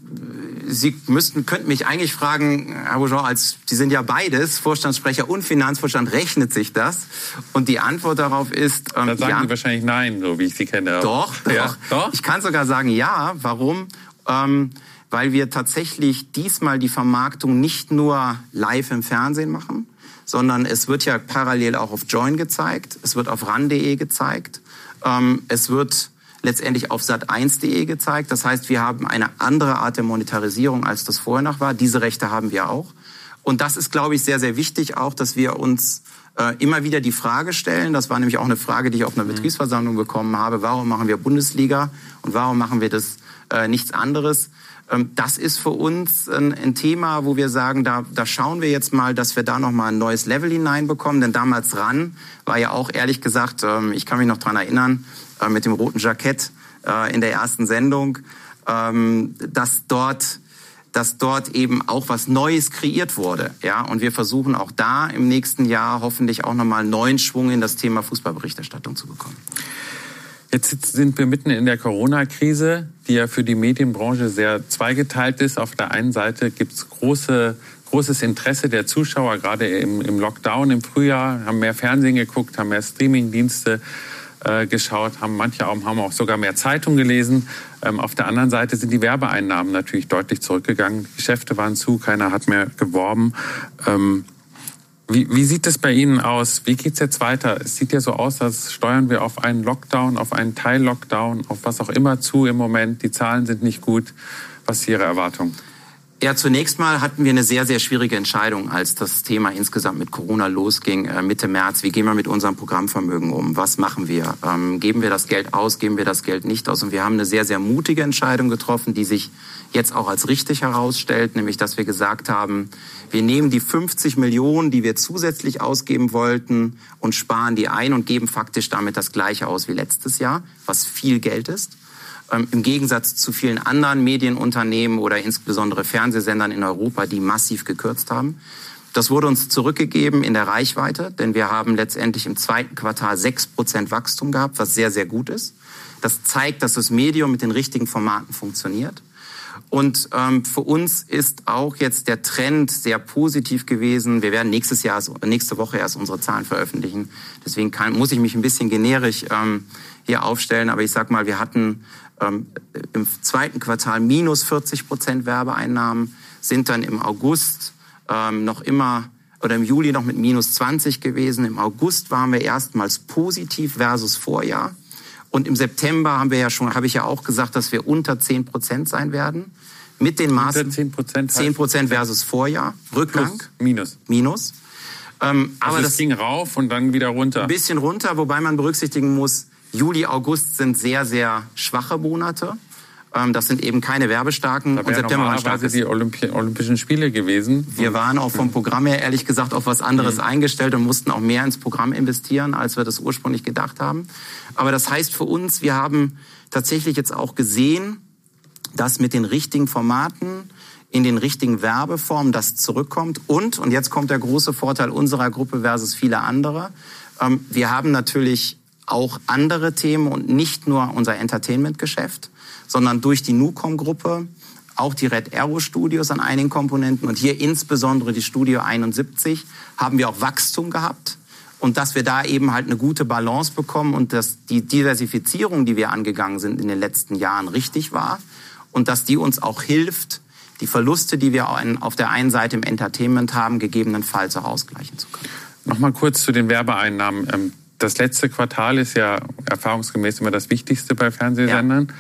Sie müssten, könnten mich eigentlich fragen, Herr Bourgeon, als Sie sind ja beides, Vorstandssprecher und Finanzvorstand, rechnet sich das? Und die Antwort darauf ist, ähm, da sagen ja, Sie wahrscheinlich nein, so wie ich Sie kenne. Doch, doch. Ja, doch. Ich kann sogar sagen ja. Warum? Ähm, weil wir tatsächlich diesmal die Vermarktung nicht nur live im Fernsehen machen, sondern es wird ja parallel auch auf Join gezeigt, es wird auf ran.de gezeigt, ähm, es wird letztendlich auf sat1.de gezeigt. Das heißt, wir haben eine andere Art der Monetarisierung, als das vorher noch war. Diese Rechte haben wir auch. Und das ist, glaube ich, sehr, sehr wichtig auch, dass wir uns äh, immer wieder die Frage stellen, das war nämlich auch eine Frage, die ich auf einer mhm. Betriebsversammlung bekommen habe, warum machen wir Bundesliga und warum machen wir das äh, nichts anderes? Ähm, das ist für uns ein, Thema, wo wir sagen, da, da schauen wir jetzt mal, dass wir da nochmal ein neues Level hineinbekommen. Denn damals ran war ja auch ehrlich gesagt, ähm, ich kann mich noch dran erinnern, äh, mit dem roten Jackett äh, in der ersten Sendung, ähm, dass dort dass dort eben auch was Neues kreiert wurde. Ja, und wir versuchen auch da im nächsten Jahr hoffentlich auch nochmal neuen Schwung in das Thema Fußballberichterstattung zu bekommen. Jetzt sind wir mitten in der Corona-Krise, die ja für die Medienbranche sehr zweigeteilt ist. Auf der einen Seite gibt es große, großes Interesse der Zuschauer, gerade im, im, Lockdown im Frühjahr, haben mehr Fernsehen geguckt, haben mehr Streamingdienste äh, geschaut, haben manche auch, haben auch sogar mehr Zeitung gelesen. Ähm, auf der anderen Seite sind die Werbeeinnahmen natürlich deutlich zurückgegangen. Die Geschäfte waren zu, keiner hat mehr geworben. Ähm, Wie, wie sieht es bei Ihnen aus? Wie geht es jetzt weiter? Es sieht ja so aus, als steuern wir auf einen Lockdown, auf einen Teil-Lockdown, auf was auch immer zu im Moment. Die Zahlen sind nicht gut. Was ist Ihre Erwartung? Ja, zunächst mal hatten wir eine sehr, sehr schwierige Entscheidung, als das Thema insgesamt mit Corona losging, äh, Mitte März. Wie gehen wir mit unserem Programmvermögen um? Was machen wir? Ähm, geben wir das Geld aus? Geben wir das Geld nicht aus? Und wir haben eine sehr, sehr mutige Entscheidung getroffen, die sich jetzt auch als richtig herausstellt, nämlich dass wir gesagt haben, wir nehmen die 50 Millionen, die wir zusätzlich ausgeben wollten und sparen die ein und geben faktisch damit das gleiche aus wie letztes Jahr, was viel Geld ist ähm, im Gegensatz zu vielen anderen Medienunternehmen oder insbesondere Fernsehsendern in Europa, die massiv gekürzt haben. Das wurde uns zurückgegeben in der Reichweite, denn wir haben letztendlich im zweiten Quartal sechs Prozent Wachstum gehabt, was sehr, sehr gut ist. Das zeigt, dass das Medium mit den richtigen Formaten funktioniert. Und ähm, für uns ist auch jetzt der Trend sehr positiv gewesen. Wir werden nächstes Jahr, nächste Woche erst unsere Zahlen veröffentlichen. Deswegen kann, muss ich mich ein bisschen generisch ähm, hier aufstellen. Aber ich sag mal, wir hatten ähm, im zweiten Quartal minus 40 Prozent Werbeeinnahmen, sind dann im August ähm, noch immer oder im Juli noch mit minus 20 gewesen. Im August waren wir erstmals positiv versus Vorjahr. Und im September haben wir ja schon, habe ich ja auch gesagt, dass wir unter 10 Prozent sein werden. Mit den Maßen. 10 Prozent. 10 Prozent versus Vorjahr. Rückgang. Plus, minus. Minus. Ähm, also aber das ging rauf und dann wieder runter. Ein bisschen runter, wobei man berücksichtigen muss, Juli, August sind sehr, sehr schwache Monate. Ähm, das sind eben keine werbestarken. Da und September waren stark. die Olympi Olympischen Spiele gewesen. Wir waren auch vom Programm her ehrlich gesagt auf was anderes mhm. eingestellt und mussten auch mehr ins Programm investieren, als wir das ursprünglich gedacht haben. Aber das heißt für uns, wir haben tatsächlich jetzt auch gesehen, dass mit den richtigen Formaten in den richtigen Werbeformen das zurückkommt. Und, und jetzt kommt der große Vorteil unserer Gruppe versus viele andere, ähm, wir haben natürlich auch andere Themen und nicht nur unser Entertainment-Geschäft, sondern durch die Nucom-Gruppe auch die Red Arrow Studios an einigen Komponenten und hier insbesondere die Studio 71 haben wir auch Wachstum gehabt und dass wir da eben halt eine gute Balance bekommen und dass die Diversifizierung, die wir angegangen sind in den letzten Jahren, richtig war und dass die uns auch hilft, die Verluste, die wir auf der einen Seite im Entertainment haben, gegebenenfalls auch ausgleichen zu können. Nochmal kurz zu den Werbeeinnahmen. Ähm, das letzte Quartal ist ja erfahrungsgemäß immer das Wichtigste bei Fernsehsendern. Ja.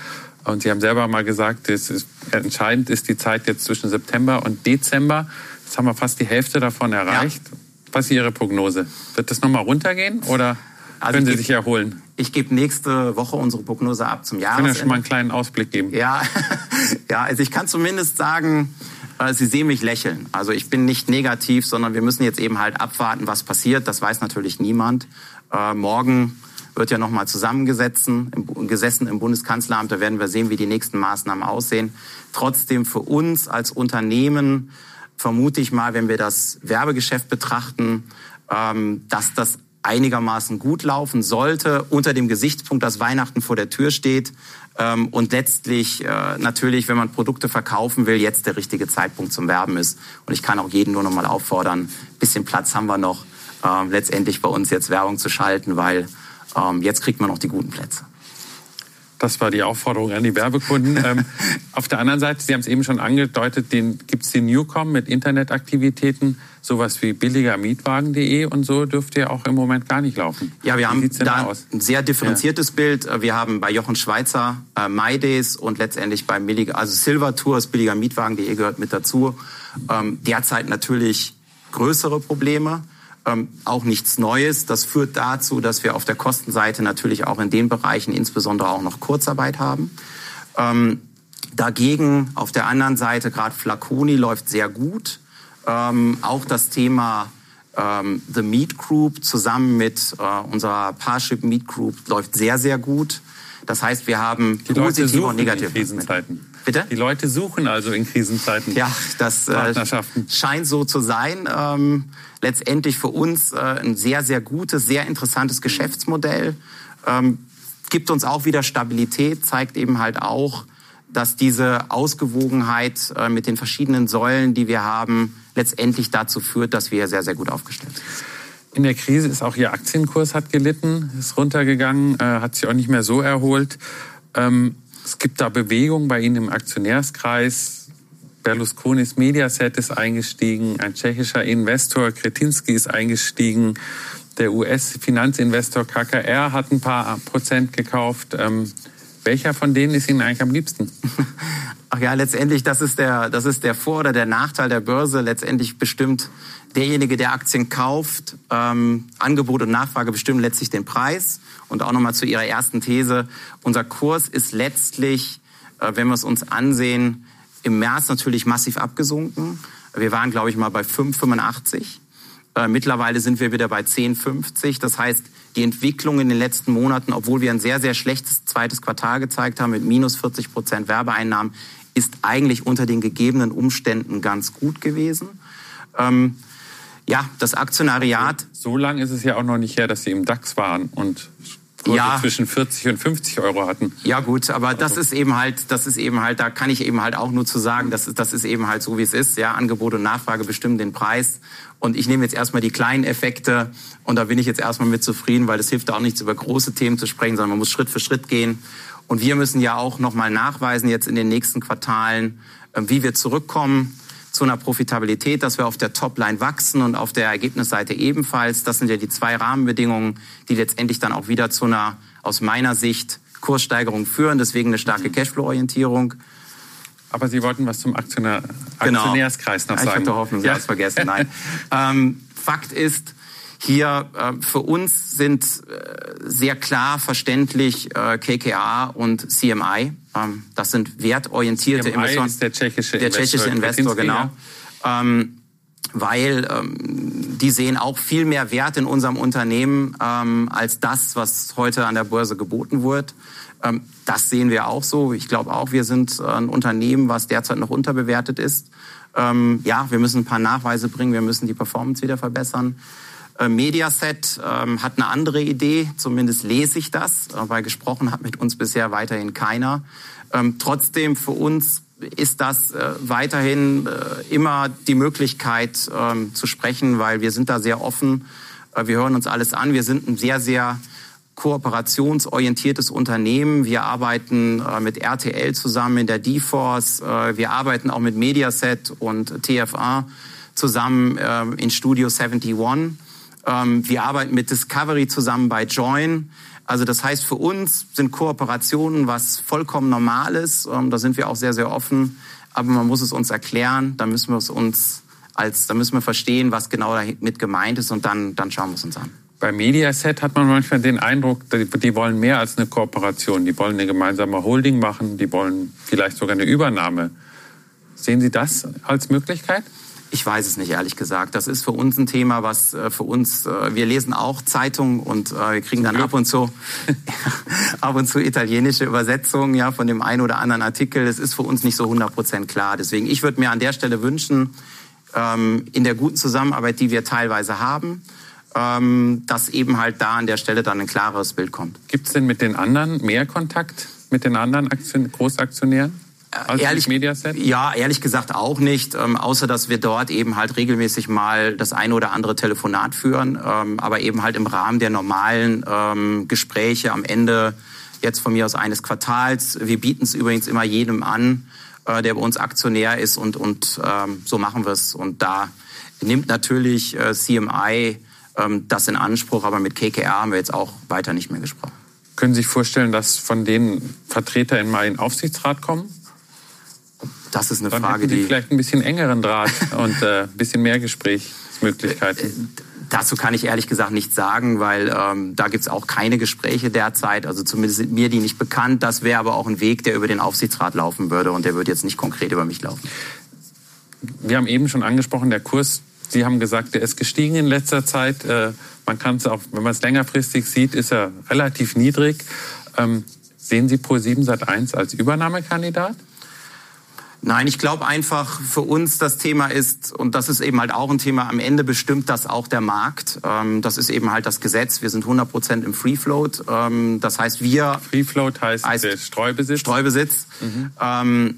Und Sie haben selber mal gesagt, es ist, entscheidend ist die Zeit jetzt zwischen September und Dezember. Jetzt haben wir fast die Hälfte davon erreicht. Ja. Was ist Ihre Prognose? Wird das nochmal runtergehen oder also können Sie geb, sich erholen? Ich gebe nächste Woche unsere Prognose ab zum Jahresende. Können ja schon mal einen kleinen Ausblick geben? Ja, ja also ich kann zumindest sagen, äh, Sie sehen mich lächeln. Also ich bin nicht negativ, sondern wir müssen jetzt eben halt abwarten, was passiert. Das weiß natürlich niemand. Äh, morgen wird ja nochmal zusammengesessen, im, gesessen im Bundeskanzleramt. Da werden wir sehen, wie die nächsten Maßnahmen aussehen. Trotzdem für uns als Unternehmen vermute ich mal, wenn wir das Werbegeschäft betrachten, ähm, dass das einigermaßen gut laufen sollte, unter dem Gesichtspunkt, dass Weihnachten vor der Tür steht ähm, und letztlich äh, natürlich, wenn man Produkte verkaufen will, jetzt der richtige Zeitpunkt zum Werben ist. Und ich kann auch jeden nur noch mal auffordern, bisschen Platz haben wir noch ähm, letztendlich bei uns jetzt Werbung zu schalten, weil jetzt kriegt man noch die guten Plätze. Das war die Aufforderung an die Werbekunden. ähm, auf der anderen Seite, Sie haben es eben schon angedeutet, gibt es den Newcom mit Internetaktivitäten, sowas wie billigermietwagen.de und so dürfte ja auch im Moment gar nicht laufen. Ja, wir haben da ein sehr differenziertes ja. Bild. Wir haben bei Jochen Schweizer äh, MyDays und letztendlich bei Billiger, also Silver Tours, billigermietwagen.de gehört mit dazu. Ähm, derzeit natürlich größere Probleme ähm, auch nichts Neues. Das führt dazu, dass wir auf der Kostenseite natürlich auch in den Bereichen insbesondere auch noch Kurzarbeit haben. Ähm, dagegen auf der anderen Seite gerade Flaconi läuft sehr gut. Ähm, auch das Thema ähm, The Meat Group zusammen mit äh, unserer Parship Meat Group läuft sehr, sehr gut. Das heißt, wir haben die positive und negative Krisenzeiten. Bitte? Die Leute suchen also in Krisenzeiten. Ja, das äh, scheint so zu sein. Ähm, letztendlich für uns äh, ein sehr, sehr gutes, sehr interessantes Geschäftsmodell. Ähm, gibt uns auch wieder Stabilität, zeigt eben halt auch, dass diese Ausgewogenheit äh, mit den verschiedenen Säulen, die wir haben, letztendlich dazu führt, dass wir sehr, sehr gut aufgestellt sind. In der Krise ist auch Ihr Aktienkurs hat gelitten, ist runtergegangen, äh, hat sich auch nicht mehr so erholt. Ähm, es gibt da Bewegungen bei Ihnen im Aktionärskreis Berlusconis Mediaset ist eingestiegen, ein tschechischer Investor Kretinsky ist eingestiegen, der US-Finanzinvestor KKR hat ein paar Prozent gekauft. Welcher von denen ist Ihnen eigentlich am liebsten? Ach ja, letztendlich, das ist der, das ist der Vor- oder der Nachteil der Börse. Letztendlich bestimmt derjenige, der Aktien kauft, ähm, Angebot und Nachfrage bestimmen letztlich den Preis. Und auch nochmal zu Ihrer ersten These. Unser Kurs ist letztlich, äh, wenn wir es uns ansehen, im März natürlich massiv abgesunken. Wir waren, glaube ich, mal bei 5,85. Äh, mittlerweile sind wir wieder bei 10,50. Das heißt, die Entwicklung in den letzten Monaten, obwohl wir ein sehr, sehr schlechtes zweites Quartal gezeigt haben mit minus 40 Prozent Werbeeinnahmen, ist eigentlich unter den gegebenen Umständen ganz gut gewesen. Ähm, ja, das Aktionariat. So lange ist es ja auch noch nicht her, dass Sie im DAX waren und Kurse ja. zwischen 40 und 50 Euro hatten. Ja gut, aber das also ist eben halt, das ist eben halt, da kann ich eben halt auch nur zu sagen, das ist, das ist eben halt so, wie es ist. Ja, Angebot und Nachfrage bestimmen den Preis. Und ich nehme jetzt erstmal die kleinen Effekte und da bin ich jetzt erstmal mit zufrieden, weil es hilft auch nichts über große Themen zu sprechen, sondern man muss Schritt für Schritt gehen. Und wir müssen ja auch nochmal nachweisen jetzt in den nächsten Quartalen, ähm, wie wir zurückkommen zu einer Profitabilität, dass wir auf der Topline wachsen und auf der Ergebnisseite ebenfalls. Das sind ja die zwei Rahmenbedingungen, die letztendlich dann auch wieder zu einer, aus meiner Sicht, Kurssteigerung führen. Deswegen eine starke Cashflow-Orientierung. Aber Sie wollten was zum Aktionär, genau. Aktionärskreis noch sagen. Ich hatte Hoffnung, Sie ja. haben es vergessen. Nein. ähm, Fakt ist, hier äh, für uns sind äh, sehr klar verständlich äh, KKA und CMI. Ähm, das sind wertorientierte CMI Investoren. Ist der tschechische der tschechische Investor, Investor genau. Ähm, weil ähm, die sehen auch viel mehr Wert in unserem Unternehmen ähm, als das, was heute an der Börse geboten wird. Ähm, das sehen wir auch so. Ich glaube auch, wir sind ein Unternehmen, was derzeit noch unterbewertet ist. Ähm, ja, wir müssen ein paar Nachweise bringen, wir müssen die Performance wieder verbessern. Äh, Mediaset ähm, hat eine andere Idee, zumindest lese ich das, äh, weil gesprochen hat mit uns bisher weiterhin keiner. Ähm, trotzdem für uns ist das äh, weiterhin immer die Möglichkeit ähm, zu sprechen, weil wir sind da sehr offen. Wir hören uns alles an. Wir sind ein sehr, sehr kooperationsorientiertes Unternehmen. Wir arbeiten mit RTL zusammen in der D-Force. wir arbeiten auch mit Mediaset und TFA zusammen in Studio 71. Ähm, wir arbeiten mit Discovery zusammen bei Join. Also das heißt, für uns sind Kooperationen was vollkommen Normales. Ähm, da sind wir auch sehr, sehr offen. Aber man muss es uns erklären. Da müssen wir es uns als, da müssen wir verstehen, was genau damit gemeint ist und dann, dann schauen wir es uns an. Bei Mediaset hat man manchmal den Eindruck, die wollen mehr als eine Kooperation. Die wollen eine gemeinsame Holding machen. Die wollen vielleicht sogar eine Übernahme. Sehen Sie das als Möglichkeit? Ich weiß es nicht, ehrlich gesagt. Das ist für uns ein Thema, was äh, für uns, äh, wir lesen auch Zeitungen und äh, wir kriegen dann ab und zu, ab und zu italienische Übersetzungen ja, von dem einen oder anderen Artikel. Das ist für uns nicht so 100 Prozent klar. Deswegen, ich würde mir an der Stelle wünschen, ähm, in der guten Zusammenarbeit, die wir teilweise haben, ähm, dass eben halt da an der Stelle dann ein klareres Bild kommt. Gibt es denn mit den anderen mehr Kontakt, mit den anderen Aktion Großaktionären? Also ehrlich, Mediaset? Ja, ehrlich gesagt auch nicht, ähm, außer dass wir dort eben halt regelmäßig mal das eine oder andere Telefonat führen, ähm, aber eben halt im Rahmen der normalen ähm, Gespräche am Ende jetzt von mir aus eines Quartals. Wir bieten es übrigens immer jedem an, äh, der bei uns Aktionär ist und, und ähm, so machen wir es. Und da nimmt natürlich äh, CMI ähm, das in Anspruch, aber mit KKR haben wir jetzt auch weiter nicht mehr gesprochen. Können Sie sich vorstellen, dass von denen Vertreter in mal in den Aufsichtsrat kommen? Das ist eine Dann Frage, die vielleicht ein bisschen engeren Draht und äh, ein bisschen mehr Gesprächsmöglichkeiten. Äh, dazu kann ich ehrlich gesagt nichts sagen, weil ähm, da es auch keine Gespräche derzeit. Also zumindest sind mir die nicht bekannt. Das wäre aber auch ein Weg, der über den Aufsichtsrat laufen würde und der würde jetzt nicht konkret über mich laufen. Wir haben eben schon angesprochen, der Kurs, Sie haben gesagt, der ist gestiegen in letzter Zeit. Äh, man kann es auch, wenn man es längerfristig sieht, ist er relativ niedrig. Ähm, sehen Sie Pro7 Sat 1 als Übernahmekandidat? Nein, ich glaube einfach, für uns das Thema ist, und das ist eben halt auch ein Thema, am Ende bestimmt das auch der Markt. Ähm, das ist eben halt das Gesetz. Wir sind 100 Prozent im Free Float. Ähm, das heißt, wir... Free Float heißt, heißt Streubesitz? Streubesitz. Mhm. Ähm,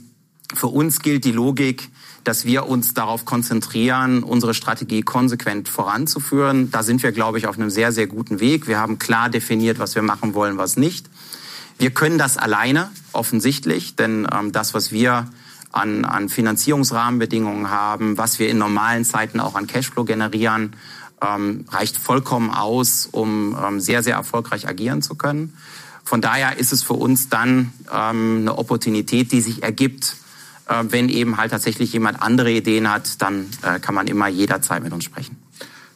für uns gilt die Logik, dass wir uns darauf konzentrieren, unsere Strategie konsequent voranzuführen. Da sind wir, glaube ich, auf einem sehr, sehr guten Weg. Wir haben klar definiert, was wir machen wollen, was nicht. Wir können das alleine, offensichtlich, denn das, was wir an, an Finanzierungsrahmenbedingungen haben, was wir in normalen Zeiten auch an Cashflow generieren, ähm, reicht vollkommen aus, um ähm, sehr, sehr erfolgreich agieren zu können. Von daher ist es für uns dann ähm, eine Opportunität, die sich ergibt, äh, wenn eben halt tatsächlich jemand andere Ideen hat, dann äh, kann man immer jederzeit mit uns sprechen.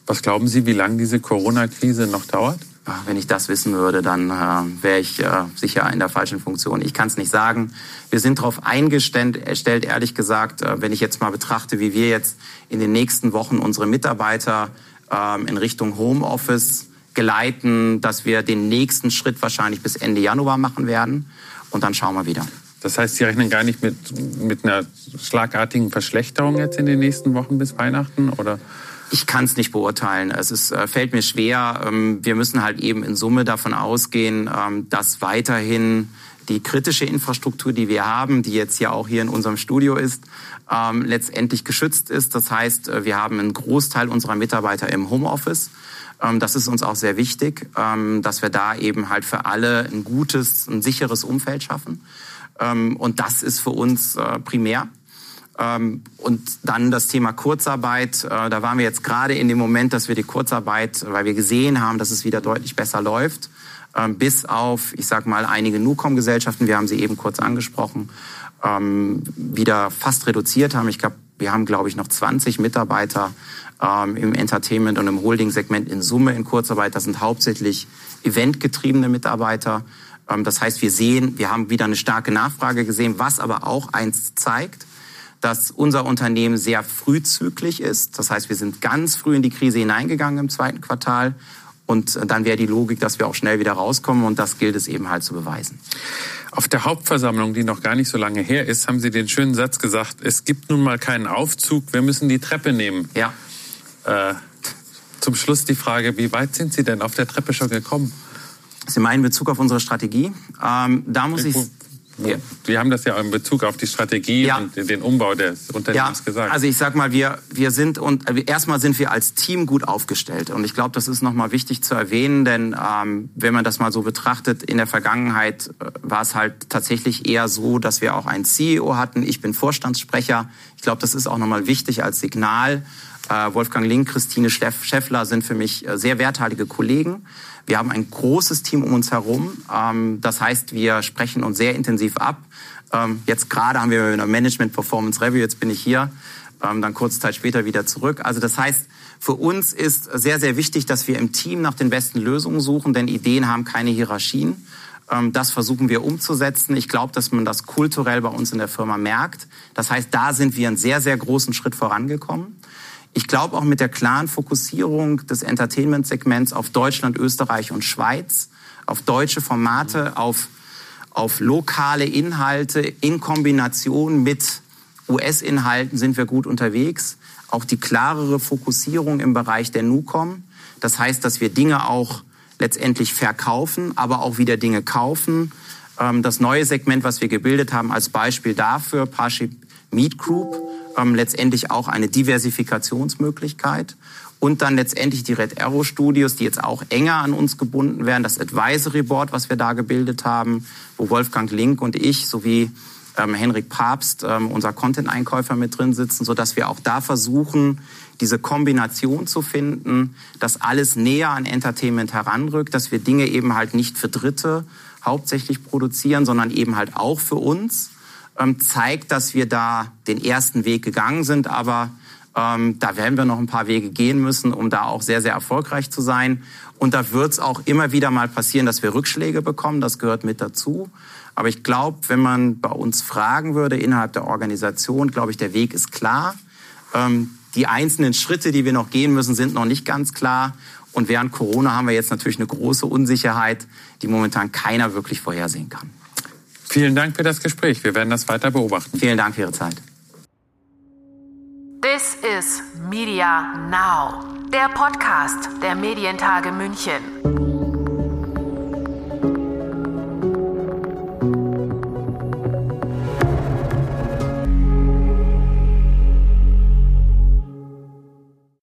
Was glauben Sie, wie lange diese Corona-Krise noch dauert? Wenn ich das wissen würde, dann äh, wäre ich äh, sicher in der falschen Funktion. Ich kann es nicht sagen. Wir sind darauf eingestellt, ehrlich gesagt, äh, wenn ich jetzt mal betrachte, wie wir jetzt in den nächsten Wochen unsere Mitarbeiter ähm, in Richtung Homeoffice geleiten, dass wir den nächsten Schritt wahrscheinlich bis Ende Januar machen werden. Und dann schauen wir wieder. Das heißt, Sie rechnen gar nicht mit, mit einer schlagartigen Verschlechterung jetzt in den nächsten Wochen bis Weihnachten? Oder? Ich kann es nicht beurteilen. Es ist, äh, fällt mir schwer. Ähm, wir müssen halt eben in Summe davon ausgehen, ähm, dass weiterhin die kritische Infrastruktur, die wir haben, die jetzt ja auch hier in unserem Studio ist, ähm, letztendlich geschützt ist. Das heißt, äh, wir haben einen Großteil unserer Mitarbeiter im Homeoffice. Ähm, das ist uns auch sehr wichtig, ähm, dass wir da eben halt für alle ein gutes, ein sicheres Umfeld schaffen. Ähm, und das ist für uns äh, primär. Ähm, und dann das Thema Kurzarbeit. Äh, da waren wir jetzt gerade in dem Moment, dass wir die Kurzarbeit, weil wir gesehen haben, dass es wieder deutlich besser läuft, ähm, bis auf, ich sag mal, einige Nucom-Gesellschaften, wir haben sie eben kurz angesprochen, ähm, wieder fast reduziert haben. Ich glaube, wir haben, glaube ich, noch 20 Mitarbeiter im Entertainment und im Holding-Segment in Summe in Kurzarbeit. Das sind hauptsächlich eventgetriebene Mitarbeiter. das heißt, wir sehen, wir haben wieder eine starke Nachfrage gesehen, was aber auch eins zeigt, dass unser Unternehmen sehr frühzüglich ist. Das heißt, wir sind ganz früh in die Krise hineingegangen im zweiten Quartal. Und dann wäre die Logik, dass wir auch schnell wieder rauskommen. Und das gilt es eben halt zu beweisen. Auf der Hauptversammlung, die noch gar nicht so lange her ist, haben Sie den schönen Satz gesagt, es gibt nun mal keinen Aufzug, wir müssen die Treppe nehmen. Ja. Äh, zum Schluss die Frage, wie weit sind Sie denn auf der Treppe schon gekommen? Sie meinen in Bezug auf unsere Strategie? Ähm, da muss ich ja. Wir haben das ja in Bezug auf die Strategie ja. und den Umbau des Unternehmens ja. gesagt. Also ich sag mal, wir, wir sind und äh, erstmal sind wir als Team gut aufgestellt. Und ich glaube, das ist nochmal wichtig zu erwähnen, denn ähm, wenn man das mal so betrachtet, in der Vergangenheit äh, war es halt tatsächlich eher so, dass wir auch einen CEO hatten. Ich bin Vorstandssprecher. Ich glaube, das ist auch nochmal wichtig als Signal. Äh, Wolfgang Link, Christine Scheffler sind für mich sehr werthaltige Kollegen. Wir haben ein großes Team um uns herum. Ähm, das heißt, wir sprechen uns sehr intensiv ab. Ähm, jetzt gerade haben wir eine Management Performance Review. Jetzt bin ich hier. Ähm, dann kurze Zeit später wieder zurück. Also das heißt, für uns ist sehr, sehr wichtig, dass wir im Team nach den besten Lösungen suchen, denn Ideen haben keine Hierarchien. Das versuchen wir umzusetzen. Ich glaube, dass man das kulturell bei uns in der Firma merkt. Das heißt, da sind wir einen sehr, sehr großen Schritt vorangekommen. Ich glaube auch mit der klaren Fokussierung des Entertainment-Segments auf Deutschland, Österreich und Schweiz, auf deutsche Formate, auf, auf lokale Inhalte in Kombination mit US-Inhalten sind wir gut unterwegs. Auch die klarere Fokussierung im Bereich der NUCOM. Das heißt, dass wir Dinge auch letztendlich verkaufen, aber auch wieder Dinge kaufen. Ähm, das neue Segment, was wir gebildet haben, als Beispiel dafür, Parship Meat Group, ähm, letztendlich auch eine Diversifikationsmöglichkeit. Und dann letztendlich die Red Arrow Studios, die jetzt auch enger an uns gebunden werden. Das Advisory Board, was wir da gebildet haben, wo Wolfgang Link und ich sowie ähm, Henrik Papst, ähm, unser Content-Einkäufer, mit drin sitzen, sodass wir auch da versuchen, diese Kombination zu finden, dass alles näher an Entertainment heranrückt, dass wir Dinge eben halt nicht für Dritte hauptsächlich produzieren, sondern eben halt auch für uns zeigt, dass wir da den ersten Weg gegangen sind. Aber ähm, da werden wir noch ein paar Wege gehen müssen, um da auch sehr, sehr erfolgreich zu sein. Und da wird es auch immer wieder mal passieren, dass wir Rückschläge bekommen. Das gehört mit dazu. Aber ich glaube, wenn man bei uns fragen würde innerhalb der Organisation, glaube ich, der Weg ist klar. Ähm, die einzelnen Schritte, die wir noch gehen müssen, sind noch nicht ganz klar. Und während Corona haben wir jetzt natürlich eine große Unsicherheit, die momentan keiner wirklich vorhersehen kann. Vielen Dank für das Gespräch. Wir werden das weiter beobachten. Vielen Dank für Ihre Zeit. This is Media Now, der Podcast der Medientage München.